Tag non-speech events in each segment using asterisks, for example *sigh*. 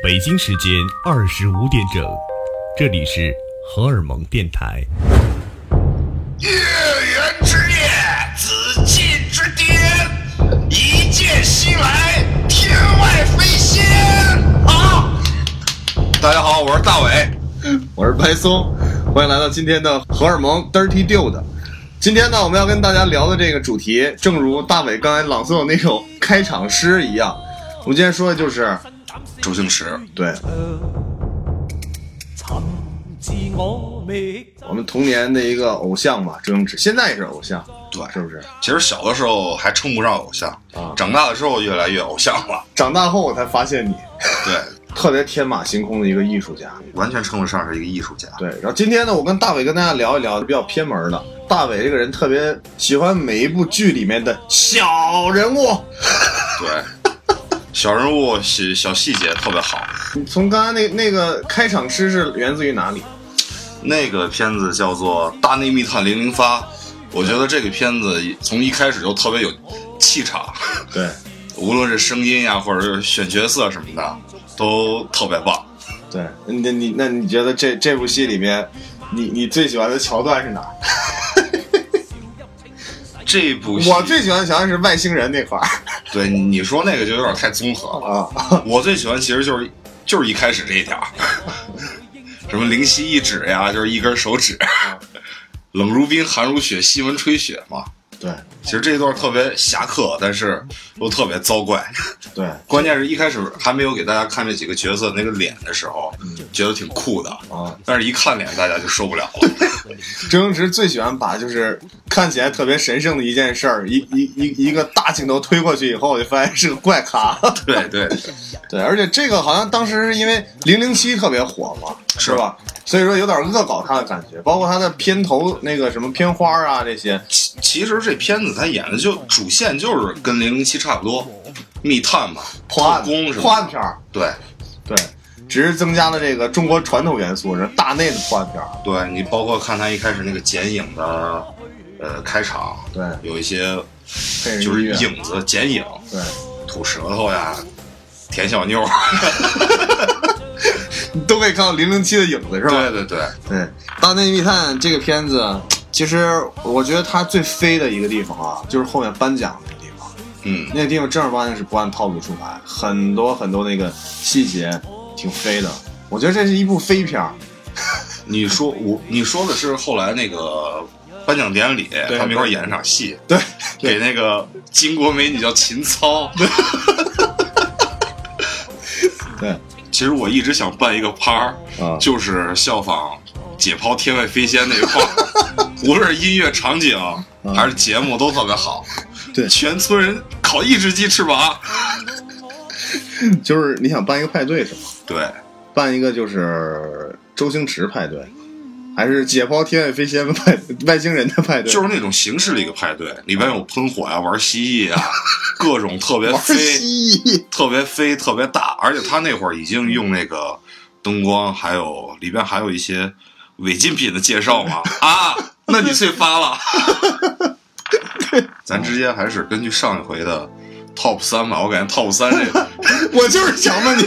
北京时间二十五点整，这里是荷尔蒙电台。月圆之夜，紫禁之巅，一剑西来，天外飞仙啊！大家好，我是大伟。我是白松，欢迎来到今天的荷尔蒙 Dirty Dude。今天呢，我们要跟大家聊的这个主题，正如大伟刚才朗诵的那首开场诗一样，我们今天说的就是周星驰，对我们童年的一个偶像嘛，周星驰，现在也是偶像，对是不是？其实小的时候还称不上偶像，啊长大的时候越来越偶像了。长大后我才发现你对，*laughs* 特别天马行空的一个艺术家。完全称得上是一个艺术家。对，然后今天呢，我跟大伟跟大家聊一聊比较偏门的。大伟这个人特别喜欢每一部剧里面的小人物。*laughs* 对，小人物小小细节特别好。你从刚刚那那个开场诗是源自于哪里？那个片子叫做《大内密探零零发》，我觉得这个片子从一开始就特别有气场，对 *laughs* 无论是声音呀，或者是选角色什么的，都特别棒。对，那你那你觉得这这部戏里面，你你最喜欢的桥段是哪儿？*laughs* 这部戏我最喜欢的是外星人那块儿 *laughs* 对你说那个就有点太综合了。啊。我最喜欢其实就是就是一开始这一条，*laughs* 什么灵犀一指呀，就是一根手指，*laughs* 冷如冰，寒如雪，西门吹雪嘛。对其实这一段特别侠客，但是又特别糟怪。对关键是一开始还没有给大家看这几个角色那个脸的时候，嗯觉得挺酷的啊，但是一看脸大家就受不了了。周星驰最喜欢把就是看起来特别神圣的一件事儿，一一一一个大镜头推过去以后，就发现是个怪咖。对 *laughs* 对，*laughs* 对，而且这个好像当时是因为零零七特别火嘛，是是吧？所以说有点恶搞他的感觉，包括他的片头那个什么片花啊这些，其其实这片子他演的就主线就是跟零零七差不多，密探嘛，破案是吧？破案片儿，对。对，只是增加了这个中国传统元素，是大内的破案片儿。对你包括看他一开始那个剪影的，呃，开场，对有一些就是影子剪影，对，吐舌头呀，舔小妞儿 *laughs* *laughs* 你都可以看到零零七的影子，是吧？对对对，对，《大内密探》这个片子，其实我觉得他最飞的一个地方啊，就是后面颁奖那个地方。嗯，那个地方正儿八经是不按套路出牌，很多很多那个细节挺飞的。我觉得这是一部飞片儿。你说我你说的是后来那个颁奖典礼，他们一块儿演了场戏，对，给那个巾帼美女叫秦操。*laughs* 对，其实我一直想办一个趴儿，啊就是效仿解剖天外飞仙那一块儿，无论是音乐场景还是节目都特别好。对全村人烤一只鸡翅膀。*laughs* 就是你想办一个派对是吗？对，办一个就是周星驰派对，还是解剖天外飞仙派外星人的派对？就是那种形式的一个派对，里边有喷火呀、玩蜥蜴啊，*laughs* 各种特别飞、蜥蜴。特别飞、特别大，而且他那会儿已经用那个灯光，还有里边还有一些违禁品的介绍嘛。*laughs* 啊，*laughs* 那你最发了。*laughs* 咱直接还是根据上一回的 top 三吧，我感觉 top 三这个 *laughs* 我就是想问你，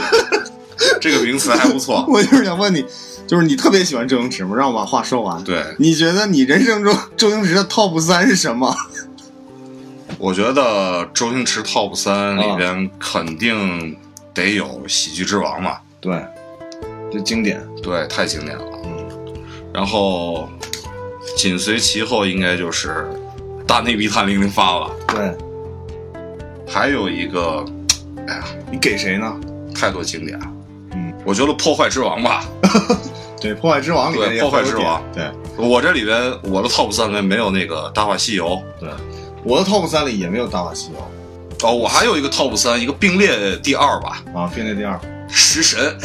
这个名词还不错。我就是想问你，就是你特别喜欢周星驰吗？让我把话说完。对，你觉得你人生中周星驰的 top 三是什么？我觉得周星驰 top 三啊里边肯定得有《喜剧之王》嘛。对，就经典。对，太经典了。嗯然后紧随其后应该就是《大内密探零零发》了。对，还有一个，哎呀，你给谁呢？太多经典。嗯，我觉得 *laughs*《破坏之王》吧，对，《破坏之王》里面对破坏之王对我这里边我的 top 三里面没有那个《大话西游》对对，我的 top 三里也没有《大话西游哦，我还有一个 top 三，一个并列第二吧，》啊，并列第二。《*laughs* 食神》。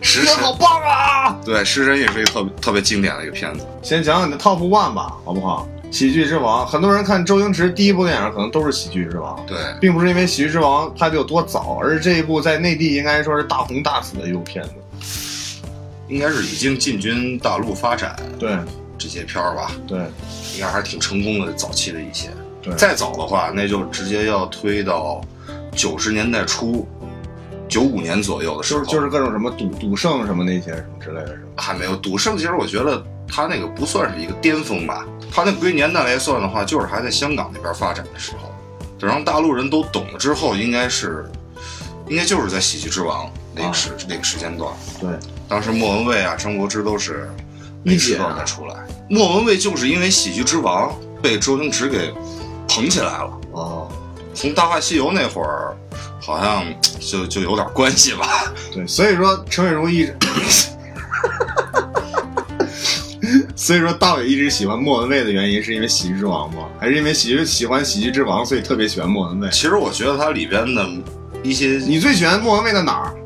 食神，好棒啊！对，《食神》也是一个特别特别经典的一个片子。先讲讲你的 top one 吧，好不好？喜剧之王，很多人看周星驰第一部电影可能都是喜剧之王，对，并不是因为喜剧之王拍的有多早，而是这一部在内地应该说是大红大紫的一部片子。应该是已经进军大陆发展对这些片儿吧，对应该还是挺成功的。早期的一些，对，再早的话，那就直接要推到九十年代初，九五年左右的时候，就是就是各种什么赌赌圣什么那些什么之类的，是吧？还没有赌圣。其实我觉得他那个不算是一个巅峰吧，他那归年代来算的话，就是还在香港那边发展的时候。等让大陆人都懂了之后，应该是，应该就是在《喜剧之王》那个时、那个时间段。对，当时莫文蔚啊、张柏芝都是那时姐啊段才出来。莫文蔚就是因为《喜剧之王》被周星驰给捧起来了。哦，从《大话西游》那会儿，好像就就有点关系吧。对，所以说陈伟荣一直，*laughs* 所以说大伟一直喜欢莫文蔚的原因是因为《喜剧之王》吗？还是因为喜剧喜欢《喜剧之王》，所以特别喜欢莫文蔚？其实我觉得它里边的一些，你最喜欢莫文蔚的哪儿？*laughs*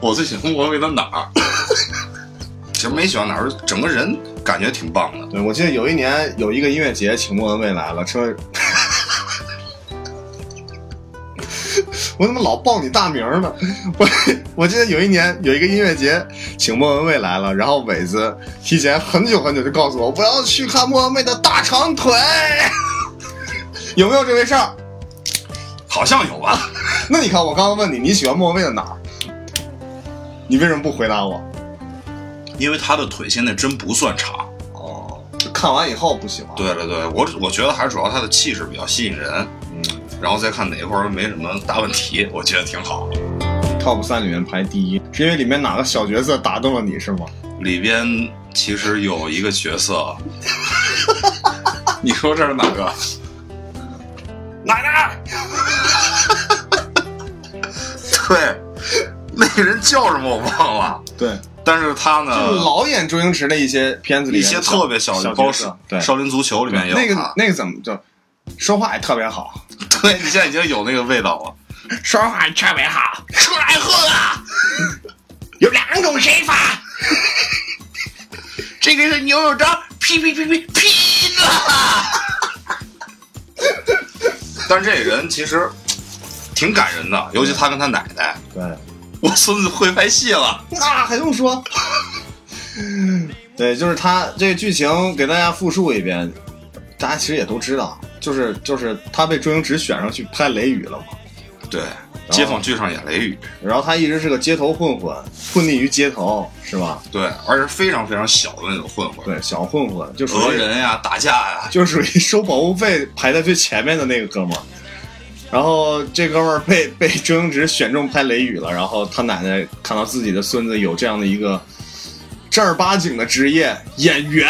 我最喜欢莫文蔚的哪儿？*laughs* 其实没喜欢哪儿，整个人感觉挺棒的。对，我记得有一年有一个音乐节，请莫文蔚来了，陈伟。我怎么老报你大名呢？我我记得有一年有一个音乐节，请莫文蔚来了，然后伟子提前很久很久就告诉我，我要去看莫文蔚的大长腿，*laughs* 有没有这回事儿？好像有吧？*laughs* 那你看，我刚刚问你，你喜欢莫文蔚的哪儿？你为什么不回答我？因为他的腿现在真不算长。哦，就看完以后不喜欢。对对对，我我觉得还是主要他的气势比较吸引人，嗯然后再看哪一块儿没什么大问题，*laughs* 我觉得挺好。，Top 三里面排第一，是因为里面哪个小角色打动了你是吗？里边其实有一个角色，*laughs* 你说这是哪个？奶奶。*laughs* 对，那个人叫什么我忘了，对，但是他呢，就是老演周星驰的一些片子里一些特别小的，小角包色，对，少林足球里面有那个那个怎么就说话也特别好，对你现在已经有那个味道了。说话也特别好，出来喝啊！*laughs* 有两种写法。这个是牛肉章，劈劈劈劈劈的。但是这人其实挺感人的，尤其他跟他奶奶。对，*laughs* 我孙子会拍戏了，*laughs* 那还用说？*laughs* 对，就是他这个剧情给大家复述一遍，大家其实也都知道，就是就是他被周星驰选上去拍《雷雨》了嘛。对，街坊剧上演雷雨，然后他一直是个街头混混，混迹于街头，是吧？对，而且非常非常小的那种混混，对，小混混就讹人呀、打架呀，就属于收保护费排在最前面的那个哥们儿。然后这哥们儿被被周星驰选中拍《雷雨》了，然后他奶奶看到自己的孙子有这样的一个正儿八经的职业演员，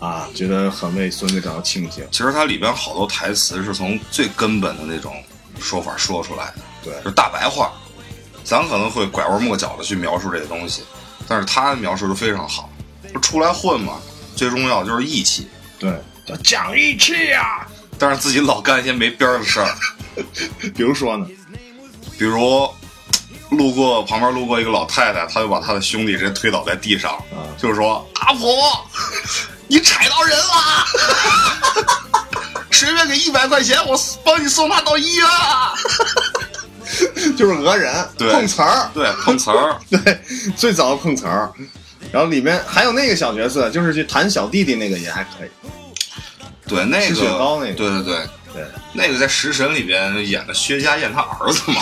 啊，觉得很为孙子感到庆幸。其实它里边好多台词是从最根本的那种说法说出来的，对就是大白话。咱可能会拐弯抹角的去描述这些东西，但是他描述的非常好。就出来混嘛，最重要就是义气，对，叫讲义气呀、但是自己老干一些没边儿的事儿，*laughs* 比如说呢，比如路过旁边路过一个老太太，她就把她的兄弟直接推倒在地上，啊就是说阿婆，你踩到人了，随便给一百块钱，我帮你送他到医院。*laughs* 就是讹人，对碰瓷儿，对，碰瓷儿，*laughs* 对，最早的碰瓷儿。然后里面还有那个小角色，就是去弹小弟弟那个也还可以。对那个，对对对，对，那个在《食神》里边演的薛家燕他儿子嘛。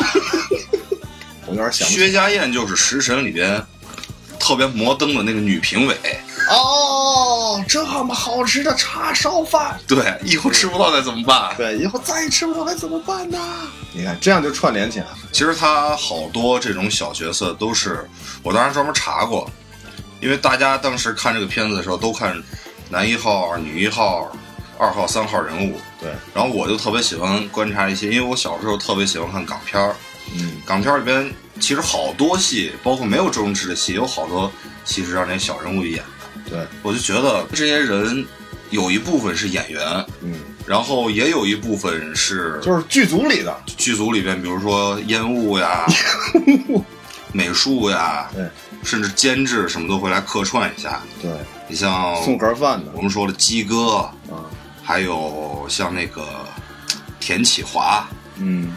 *laughs* 我有点想薛家燕就是《食神》里边特别摩登的那个女评委，哦，这么好吃的叉烧饭，对，以后吃不到该怎么办？对，以后再也吃不到该怎么办呢？你看，这样就串联起来了。其实他好多这种小角色都是我当时专门查过，因为大家当时看这个片子的时候都看男一号、女一号、二号、三号人物，对，然后我就特别喜欢观察一些，因为我小时候特别喜欢看港片儿，嗯，港片儿里边其实好多戏，包括没有周星驰的戏，有好多戏是让那些小人物演的。对，我就觉得这些人有一部分是演员，嗯，然后也有一部分是就是剧组里的，剧组里边，比如说烟雾呀、美术呀，对，甚至监制什么都会来客串一下。对，你像送盒饭的我们说的鸡哥，啊，还有像那个田启华，嗯，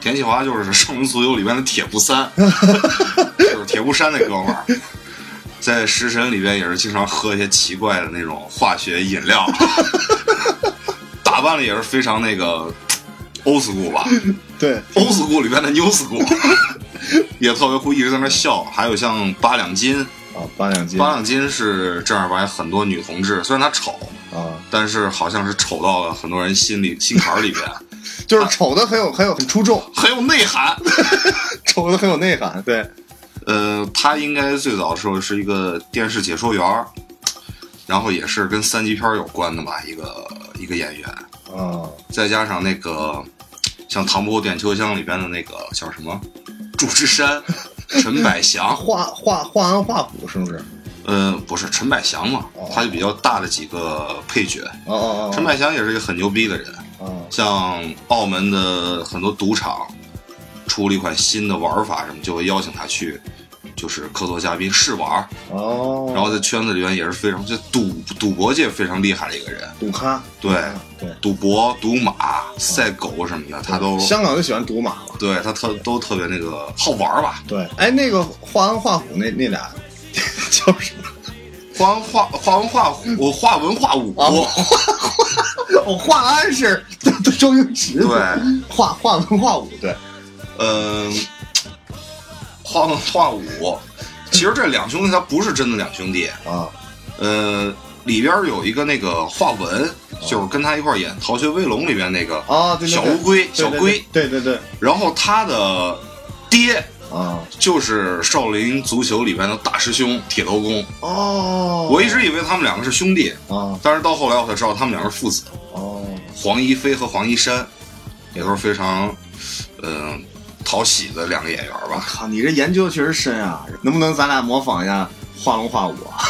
田启华就是《少林足球》里面的铁布衫，*laughs* 就是铁布衫那哥们儿，在《食神》里边也是经常喝一些奇怪的那种化学饮料，*laughs* 打扮扮的也是非常那个 old school 吧。对，，old school 里边的 new school，也特别会一直在那笑。还有像八两金，啊，八两金。八两金是正儿八经很多女同志，虽然她丑，啊，但是好像是丑到了很多人心里心坎儿里边，*laughs* 就是丑的很有很有很出众，*laughs* 很有内涵。*laughs* 丑的很有内涵。对，呃，他应该最早的时候是一个电视解说员儿，然后也是跟三级片儿有关的吧，一个一个演员，啊，再加上那个像《唐伯虎点秋香》里边的那个叫什么祝枝山、陈百祥，画画画安画虎是不是？呃，不是陈百祥嘛，他就比较大的几个配角。哦哦哦，陈百祥也是一个很牛逼的人，哦像澳门的很多赌场出了一款新的玩法什么，就会邀请他去，就是客座嘉宾试玩。哦，然后在圈子里面也是非常，就赌赌博界非常厉害的一个人。赌咖，对对，赌博、赌马、赛狗什么的，他都香港就喜欢赌马嘛。对他特都特别那个好玩吧。对，哎，那个画安画虎那那俩叫什么？画文画画文画虎，我画文画武。哦，画安是周星驰对，画画文化武，对，嗯，画文画武，其实这两兄弟他不是真的两兄弟，啊。呃，里边有一个那个画文，就是跟他一块演《逃学威龙》里边那个啊，小乌龟，小龟。对对对，然后他的爹啊就是少林足球里边的大师兄铁头功。哦，我一直以为他们两个是兄弟，啊但是到后来我才知道他们两个是父子。哦，黄一飞和黄一山也都是非常，嗯、讨喜的两个演员吧。靠，你这研究确实深啊，能不能咱俩模仿一下画龙画虎啊？*laughs*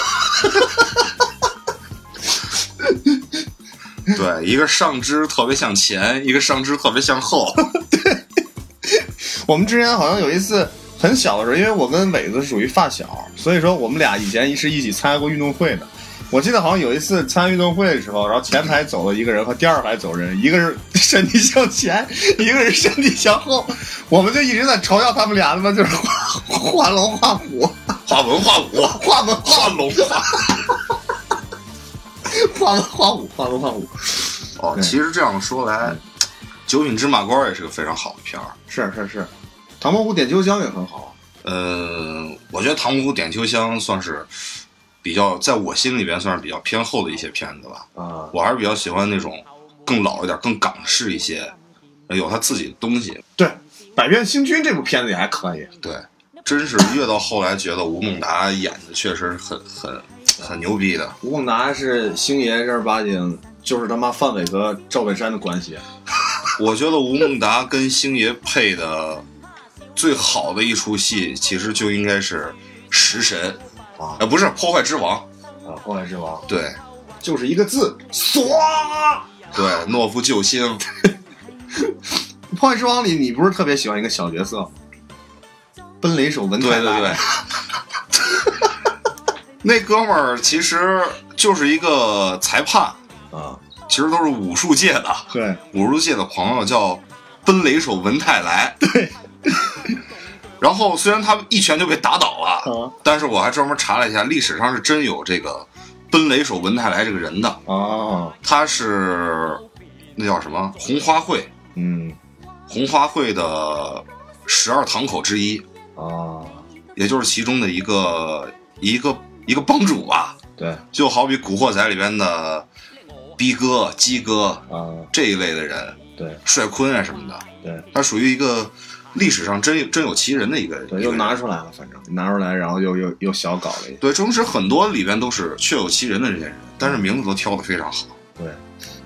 对，一个上肢特别向前，一个上肢特别向后。我们之前好像有一次很小的时候，因为我跟伟子属于发小，所以说我们俩以前是一起参加过运动会的。我记得好像有一次参加运动会的时候，然后前排走了一个人和第二排走人，一个是身体向前，一个是身体向后，我们就一直在嘲笑他们俩他妈就是画画龙画虎，画文画武，画文画画龙画。*laughs* 画文画虎，画文画虎。哦，其实这样说来，《九品芝麻官》也是个非常好的片儿。是是是，唐伯虎点秋香也很好。呃，我觉得《唐伯虎点秋香》算是比较在我心里边算是比较偏后的一些片子吧。啊，我还是比较喜欢那种更老一点、更港式一些，有他自己的东西。对，《百变星君》这部片子也还可以。对，真是越到后来觉得吴孟达演的确实很很很牛逼的。吴孟达是星爷正儿八经，就是他妈范伟和赵本山的关系。我觉得吴孟达跟星爷配的最好的一出戏，其实就应该是《食神》啊呃，不是《破坏之王》。啊，破坏之王对就是一个字，唰。对，懦夫救星。破坏之王里，你不是特别喜欢一个小角色吗，奔雷手文对对对。*laughs* 那哥们儿其实就是一个裁判，啊，其实都是武术界的，对，武术界的朋友叫奔雷手文泰来。对。然后虽然他一拳就被打倒了，啊。但是我还专门查了一下，历史上是真有这个奔雷手文泰来这个人的。啊，他是那叫什么？红花会，嗯。红花会的十二堂口之一，啊，也就是其中的一个一个一个帮主吧。对。就好比《古惑仔》里边的逼哥、鸡哥啊，这一类的人，对帅坤啊什么的，对他属于一个历史上真有真有其人的一个。对，又拿出来了，反正拿出来，然后又又又小搞了一下。对周星驰很多里边都是确有其人的这些人，但是名字都挑的非常好，对，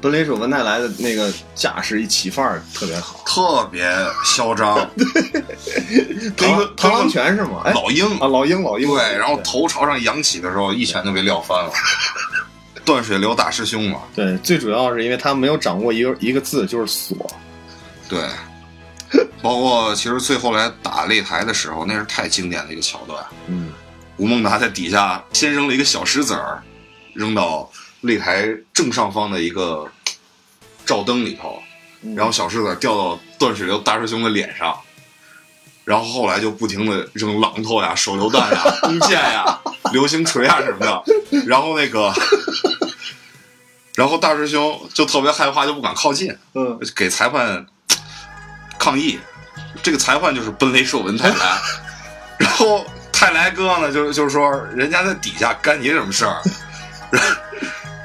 奔雷手文泰来的那个架势一起范儿特别好。特别嚣张，*laughs* 螳螳螂拳是吗？哎老鹰啊，老鹰，老鹰。对，然后头朝上扬起的时候，一拳就被撂翻了。*laughs* 断水流大师兄嘛，对，最主要是因为他没有掌握一个一个字，就是锁。对。包括其实最后来打擂台的时候，那是太经典的一个桥段。嗯，吴孟达在底下先扔了一个小石子儿，扔到擂台正上方的一个照灯里头，然后小石子掉到断水流大师兄的脸上，然后后来就不停的扔榔头呀、手榴弹呀、弓箭呀、*laughs* 流星锤呀什么的，然后那个然后大师兄就特别害怕，就不敢靠近，嗯，给裁判抗议。这个裁判就是奔雷射文太来，*laughs* 然后太来哥呢，就就是说人家在底下干你什么事儿，然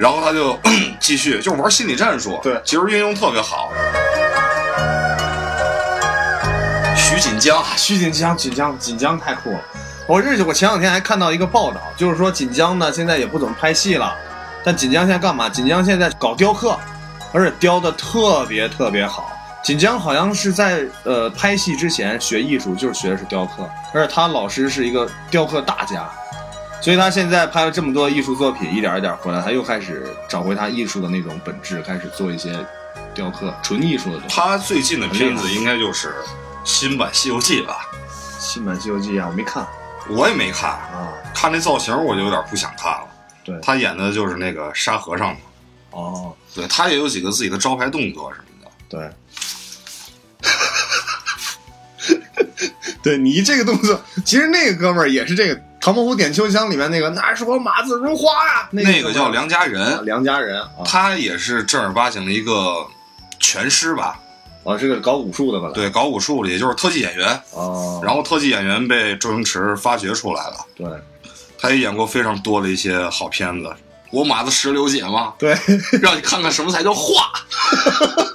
*laughs* 然后他就 *clears throat* 继续就玩心理战术，对其实运用特别好。徐锦江，徐锦江，锦江，锦江太酷了。我日我前两天还看到一个报道，就是说锦江呢现在也不怎么拍戏了，但锦江现在干嘛？锦江现在搞雕刻，而且雕的特别特别好。锦江好像是在呃拍戏之前学艺术，就是学的是雕刻，而且他老师是一个雕刻大家，所以他现在拍了这么多艺术作品，一点一点回来，他又开始找回他艺术的那种本质，开始做一些雕刻，纯艺术的东西。他最近的片子应该就是新版《西游记》吧？新版《西游记》啊，我没看我也没看，啊。看那造型我就有点不想看了。对，他演的就是那个沙和尚嘛，哦，对他也有几个自己的招牌动作什么的。对，*laughs* 对你这个动作，其实那个哥们儿也是这个《唐伯虎点秋香》里面那个“那是我马子如花”呀，那那个叫梁梁家仁，梁家人啊，他也是正儿八经的一个拳师吧？啊，是个搞武术的吧？，对，搞武术的，也就是特技演员。哦，然后特技演员被周星驰发掘出来了，对他也演过非常多的一些好片子。我马子石榴姐嘛，对，让你看看什么才叫画。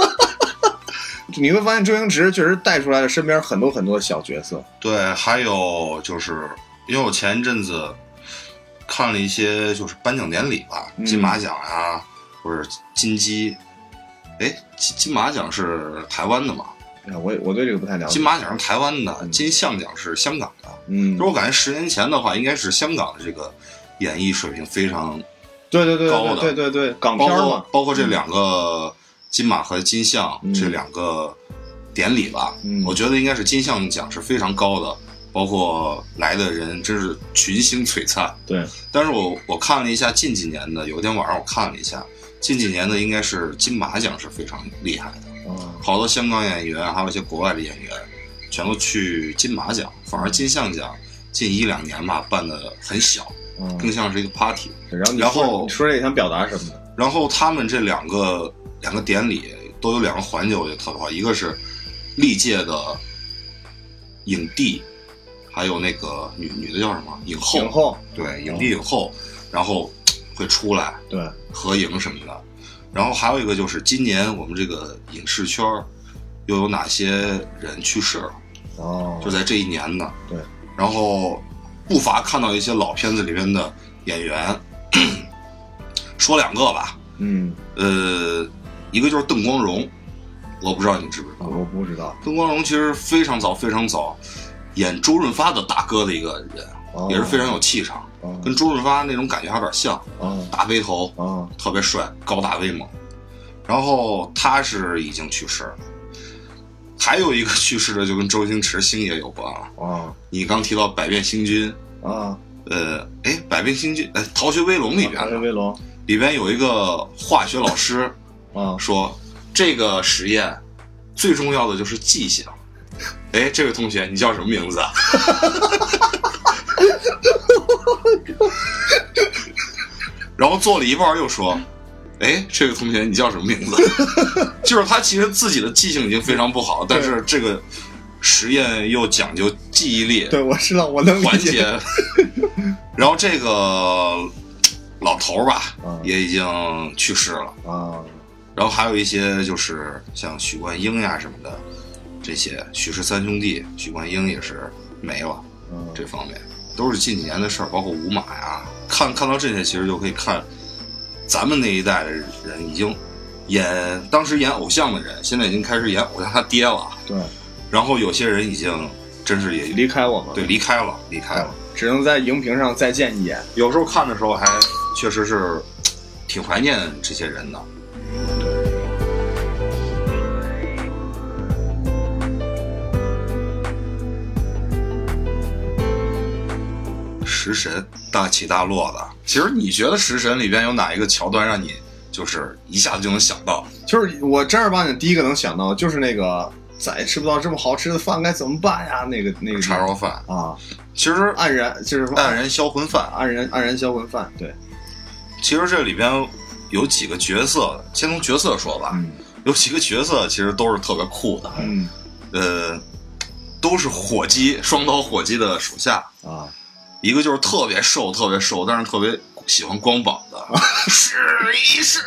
*laughs* 你会发现周星驰确实带出来了身边很多很多小角色，对，还有就是，因为我前一阵子看了一些就是颁奖典礼吧，嗯金马奖呀、或者金鸡，哎，金金马奖是台湾的嘛？哎，我也我对这个不太了解金。马奖是台湾的，嗯金像奖是香港的。嗯就，我感觉十年前的话，应该是香港的这个演艺水平非常对对对高的对对对对，港片嘛，包括这两个金马和金像、嗯这两个典礼吧，嗯我觉得应该是金像奖是非常高的，包括来的人真是群星璀璨。对，但是我我看了一下近几年的，有一天晚上我看了一下，近几年的应该是金马奖是非常厉害的，啊，好多香港演员还有一些国外的演员，全都去金马奖，反而金像奖近一两年吧办的很小，嗯更像是一个 party。然后你然后说你说这想表达什么呢？然后他们这两个两个典礼都有两个环节，我觉得特别好，一个是历届的影帝，还有那个女女的叫什么影后，影后，对影帝影后，然后会出来对，合影什么的。然后还有一个就是今年我们这个影视圈又有哪些人去世了，哦，就在这一年呢。对，然后不乏看到一些老片子里边的演员，说两个吧，嗯，呃，一个就是邓光荣，我不知道你知不知道。我不知道，邓光荣其实非常早非常早演周润发的大哥的一个人，哦也是非常有气场，哦跟周润发那种感觉还有点像，哦大背头，哦特别帅，高大威猛。然后他是已经去世了，还有一个去世的就跟周星驰星爷有关了。啊你刚提到百变星君，啊，呃，哎，百变星君，哎，《逃学威龙》里边逃学威龙里边有一个化学老师啊，说，这个实验最重要的就是记性。哎，这位同学，你叫什么名字啊？*laughs* *laughs* 然后做了一半又说，哎，这位同学，你叫什么名字？*laughs* 就是他其实自己的记性已经非常不好，但是这个实验又讲究记忆力，对，我知道，我能理解。*laughs* 然后这个老头儿吧嗯，也已经去世了。啊，然后还有一些就是像许冠英呀什么的，这些许氏三兄弟，许冠英也是没了。嗯这方面都是近几年的事儿，包括五马呀，看看到这些，其实就可以看咱们那一代的人已经演当时演偶像的人，现在已经开始演偶像他爹了。对，然后有些人已经真是也离开我们，对离开了，离开了。只能在荧屏上再见一眼。有时候看的时候还确实是挺怀念这些人的。食神大起大落的，其实你觉得食神里边有哪一个桥段让你就是一下子就能想到？就是我正儿八经第一个能想到，就是那个再也吃不到这么好吃的饭该怎么办呀？那个那个叉烧饭，啊，其实黯然就是黯然销魂饭，黯然黯然销魂饭，对，其实这里边有几个角色，先从角色说吧，嗯。有几个角色其实都是特别酷的，嗯。呃，都是火鸡双刀火鸡的属下，啊，一个就是特别瘦，特别瘦，但是特别喜欢光膀子，*laughs* 试一试。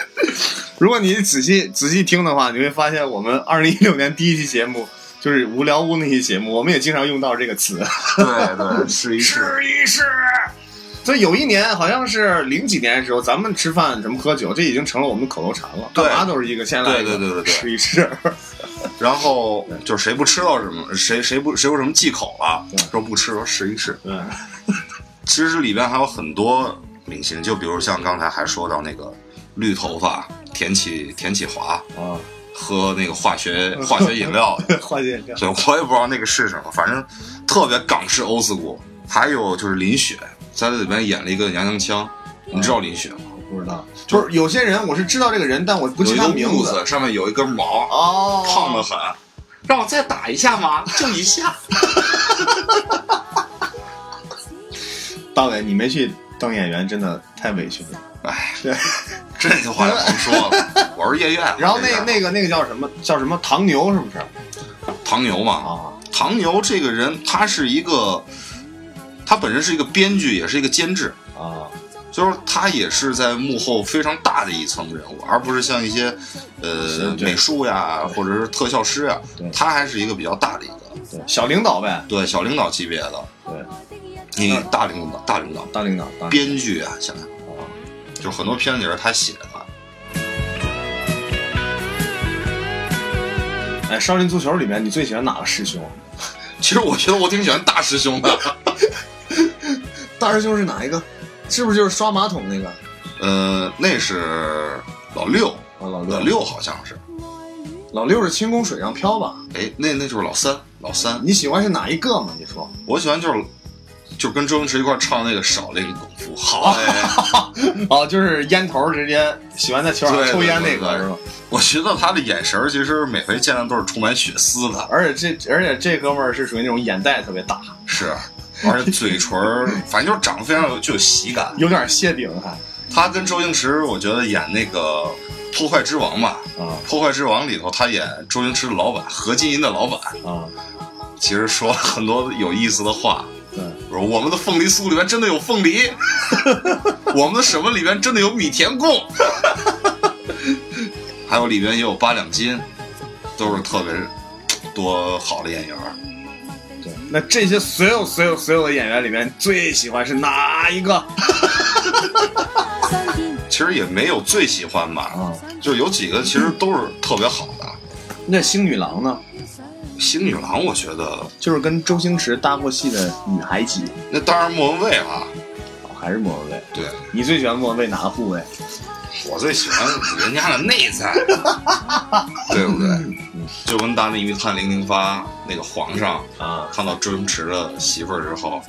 *laughs* 如果你仔细仔细听的话，你会发现我们二零一六年第一期节目就是无聊屋那期节目，我们也经常用到这个词。对对，*laughs* 试一试。试一试。所以有一年好像是零几年的时候，咱们吃饭什么喝酒，这已经成了我们的口头禅了。对干嘛都是一个先来一个，对对对对对试一试。然后就是谁不吃到什么，谁谁不谁有什么忌口了，说不吃，说试一试。对，*laughs* 其实里边还有很多明星，就比如像刚才还说到那个绿头发田启田启华啊，喝那个化学 *laughs* 化学饮料，化学饮料。对我也不知道那个是什么，反正特别港式欧斯古。还有就是林雪在这里边演了一个娘娘腔，你知道林雪吗？不知道，就是有些人我是知道这个人，但我不记他名字，上面有一根毛，哦，胖的很。让我再打一下吗？就一下。大伟，你没去当演员，真的太委屈了。哎，对，这句话就甭说了，我是夜愿。*laughs* 然后那那个那个叫什么叫什么唐牛是不是？唐牛嘛，啊，唐牛这个人，他是一个，他本身是一个编剧，也是一个监制，啊，就是他也是在幕后非常大的一层人物，而不是像一些呃美术呀或者是特效师呀，他还是一个比较大的一个，对，小领导呗，对小领导级别的，对，你大领导大领导，大领导，编剧啊，想想啊就很多片子也是他写的。哎，少林足球里面你最喜欢哪个师兄？其实我觉得我挺喜欢大师兄的，*laughs* 大师兄是哪一个？是不是就是刷马桶那个？呃，那是老六，啊，老老六，好像是，老六是轻功水上漂吧？哎，那那就是老三，老三。你喜欢是哪一个嘛？你说。我喜欢就是，就跟周星驰一块儿唱那个少林功夫，好。哎，*laughs* 哦，就是烟头直接喜欢在球场对抽烟那对对个是吧？我觉得他的眼神儿其实每回见他都是充满血丝的，而且这而且这哥们儿是属于那种眼袋特别大，是，而且嘴唇儿，反正就是长得非常有就有喜感。有点谢顶还他跟周星驰，我觉得演那个《破坏之王》吧，啊《破坏之王》里头他演周星驰的老板何金银的老板，啊，其实说了很多有意思的话。对，说我们的凤梨酥里面真的有凤梨，*laughs* 我们的什么里面真的有米田共，*laughs* 还有里边也有八两金，都是特别多好的演员。对，那这些所有所有所有的演员里面，最喜欢是哪一个？*laughs* 其实也没有最喜欢吧，啊，就有几个其实都是特别好的。那星女郎呢？星女郎，我觉得就是跟周星驰搭过戏的女孩级，那当然莫文蔚了。哦还是莫文蔚？对你最喜欢莫文蔚哪个部位？我最喜欢人家的内在，*laughs* 对不对？就跟《大内密探零零发》那个皇上啊，看到周星驰的媳妇儿之后，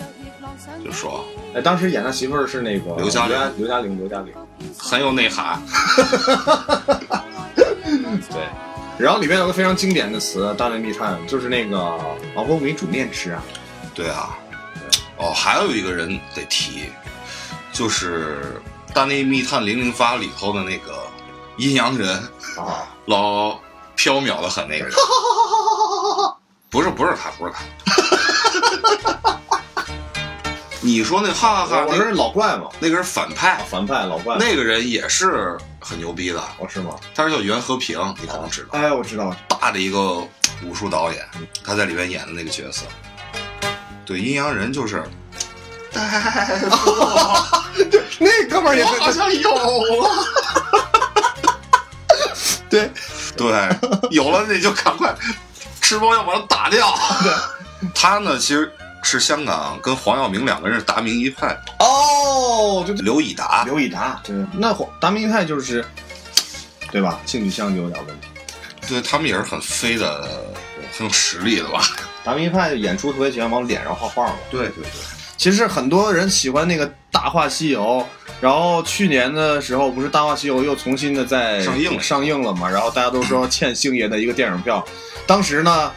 就说哎，当时演他媳妇儿是那个刘嘉玲刘嘉玲，刘嘉玲。很有内涵。*laughs* 对，然后里面有个非常经典的词，《大内密探》就是那个老婆没煮面吃啊。对啊，哦，还有一个人得提，就是《大内密探零零发》里头的那个阴阳人，啊，老缥缈的很那个人。*laughs* 不是不是他，不是他。*laughs* 你说那哈哈哈，我说是那老怪嘛，那个是反派，反派老怪。那个人也是很牛逼的，哦是吗？他是叫袁和平，你可能知道，哎，我知道。大的一个武术导演，他在里面演的那个角色。对，阴阳人就是，*laughs* 那哥们儿也我好像有了。对，对，有了你就赶快吃包药把它打掉。他呢，其实是香港跟黄耀明两个人是达明一派，哦，就刘以达。刘以达，对，那黄达明一派就是，对吧？性取向就有点问题。对他们也是很飞的，很有实力的吧？达明一派演出特别喜欢往脸上画画嘛。对对对，其实很多人喜欢那个《大话西游》，然后去年的时候不是《大话西游》又重新的在上映上映了嘛，然后大家都说欠星爷的一个电影票，当时呢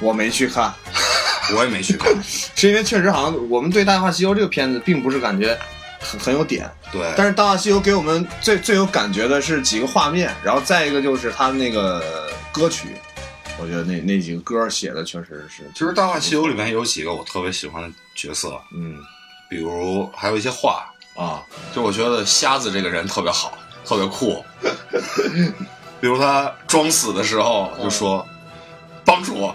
我没去看，*laughs* 我也没去看。*laughs* 是因为确实好像我们对《大话西游》这个片子并不是感觉很很有点。对，但是《大话西游》给我们最最有感觉的是几个画面，然后再一个就是它那个歌曲，我觉得那那几个歌写的确实是，其实《大话西游》里面有几个我特别喜欢的角色，嗯比如还有一些话，啊，就我觉得瞎子这个人特别好，特别酷。比如他装死的时候就说：“帮主，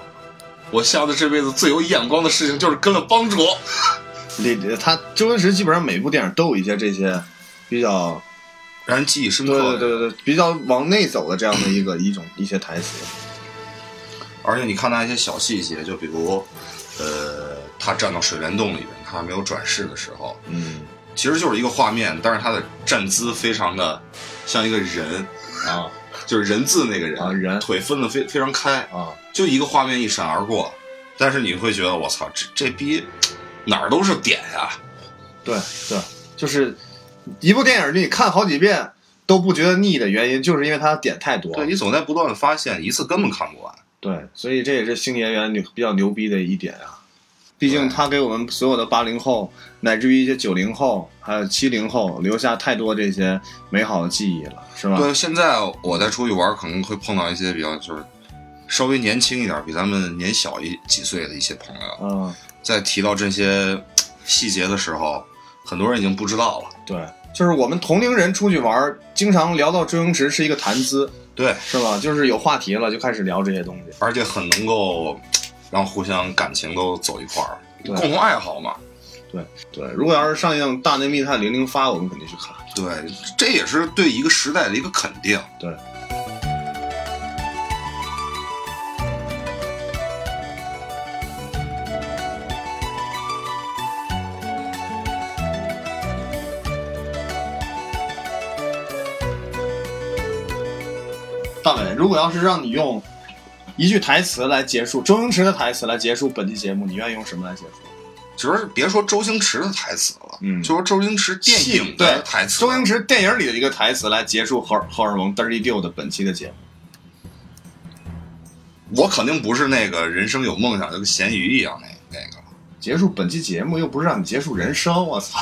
我瞎子这辈子最有眼光的事情就是跟了帮主。*laughs* 李他周星驰基本上每部电影都有一些这些比较，”让人记忆深刻。对对对对，比较往内走的这样的一个一种一些台词。而且你看他一些小细节，就比如，呃，他站到水帘洞里边，他还没有转世的时候，嗯。其实就是一个画面，但是他的站姿非常的像一个人，啊。就是人字那个人，啊人。腿分的非非常开，啊，就一个画面一闪而过，但是你会觉得我操，这这逼哪儿都是点呀、对对，就是一部电影你看好几遍都不觉得腻的原因，就是因为它点太多。对你总在不断的发现，一次根本看不完。对，所以这也是星爷演员比较牛逼的一点啊。毕竟他给我们所有的八零后，乃至于一些九零后，还有七零后留下太多这些美好的记忆了，是吧？对，现在我再出去玩，可能会碰到一些比较就是稍微年轻一点，比咱们年小一几岁的一些朋友，嗯，在提到这些细节的时候，很多人已经不知道了。对，就是我们同龄人出去玩，经常聊到周星驰是一个谈资，对，是吧？就是有话题了就开始聊这些东西。而且很能够 *tsk* 让互相感情都走一块儿，共同爱好嘛。对对，如果要是上映《大内密探零零发》，我们肯定去看。对，这也是对一个时代的一个肯定。对。大伟，如果要是让你用一句台词来结束周星驰的台词来结束本期节目，你愿意用什么来结束？其实别说周星驰的台词了，嗯就说周星驰电影对的台词，周星驰电影里的一个台词来结束荷尔荷尔蒙 Dirty Deal 的本期的节目。我肯定不是那个人生有梦想就跟咸鱼一样那那个。结束本期节目又不是让你结束人生，我操！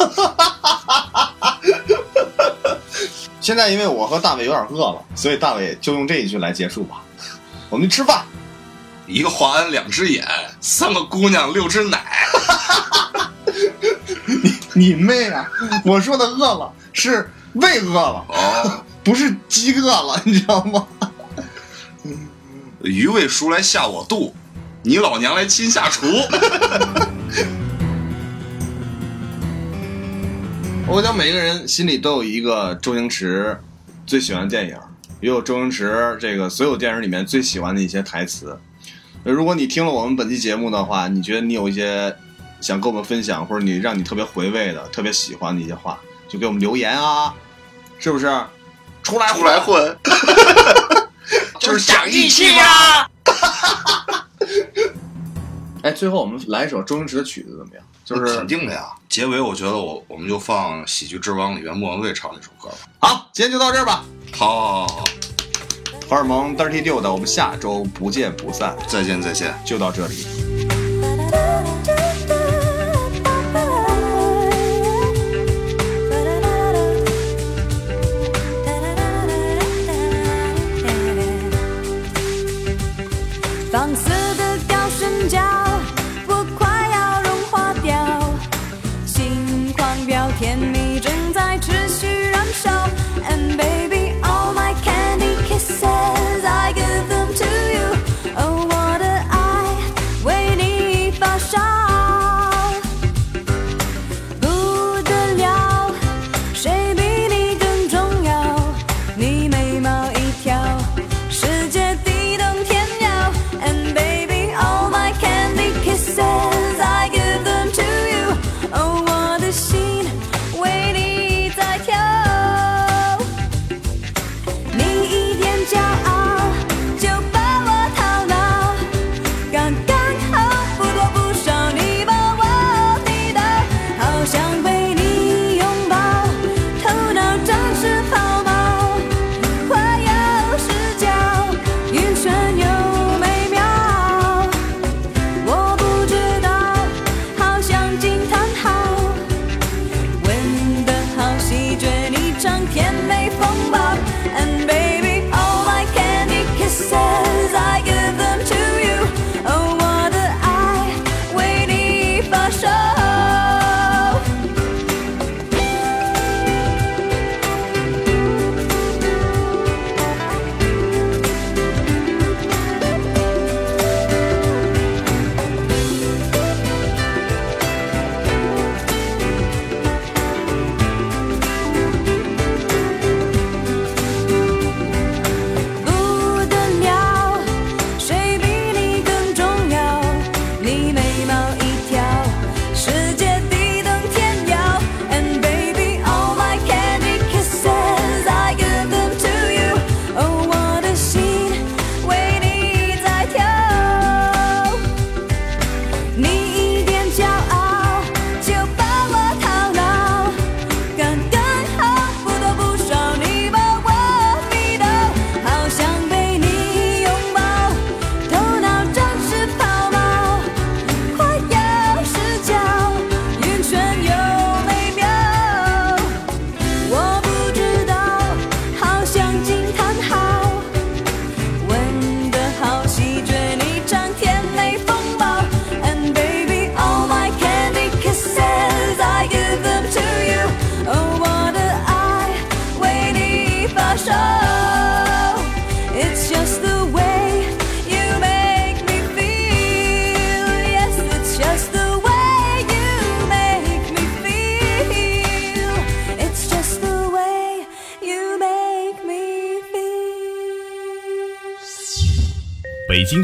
*laughs* 现在因为我和大伟有点饿了，所以大伟就用这一句来结束吧。*laughs* 我们去吃饭。一个华安两只眼，三个姑娘六只奶。你 *laughs* 你妹啊！我说的饿了是胃饿了，哦，*laughs* 不是饥饿了，你知道吗？鱼喂熟来下我肚，你老娘来亲下厨。我想每个人心里都有一个周星驰最喜欢的电影，也有周星驰这个所有电影里面最喜欢的一些台词。如果你听了我们本期节目的话，你觉得你有一些想跟我们分享，或者你让你特别回味的、特别喜欢的一些话，就给我们留言啊，是不是？出来出来混，*laughs* 就是讲义气呀！*laughs* 哎，最后我们来一首周星驰的曲子怎么样？就是肯定的呀。结尾我觉得我我们就放《喜剧之王》里面莫文蔚唱那首歌吧。好，今天就到这儿吧。好，好好好荷尔蒙 Dirty 的，我们下周不见不散，再见再见。就到这里。「放肆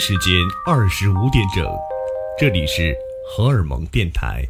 时间二十五点整，这里是荷尔蒙电台。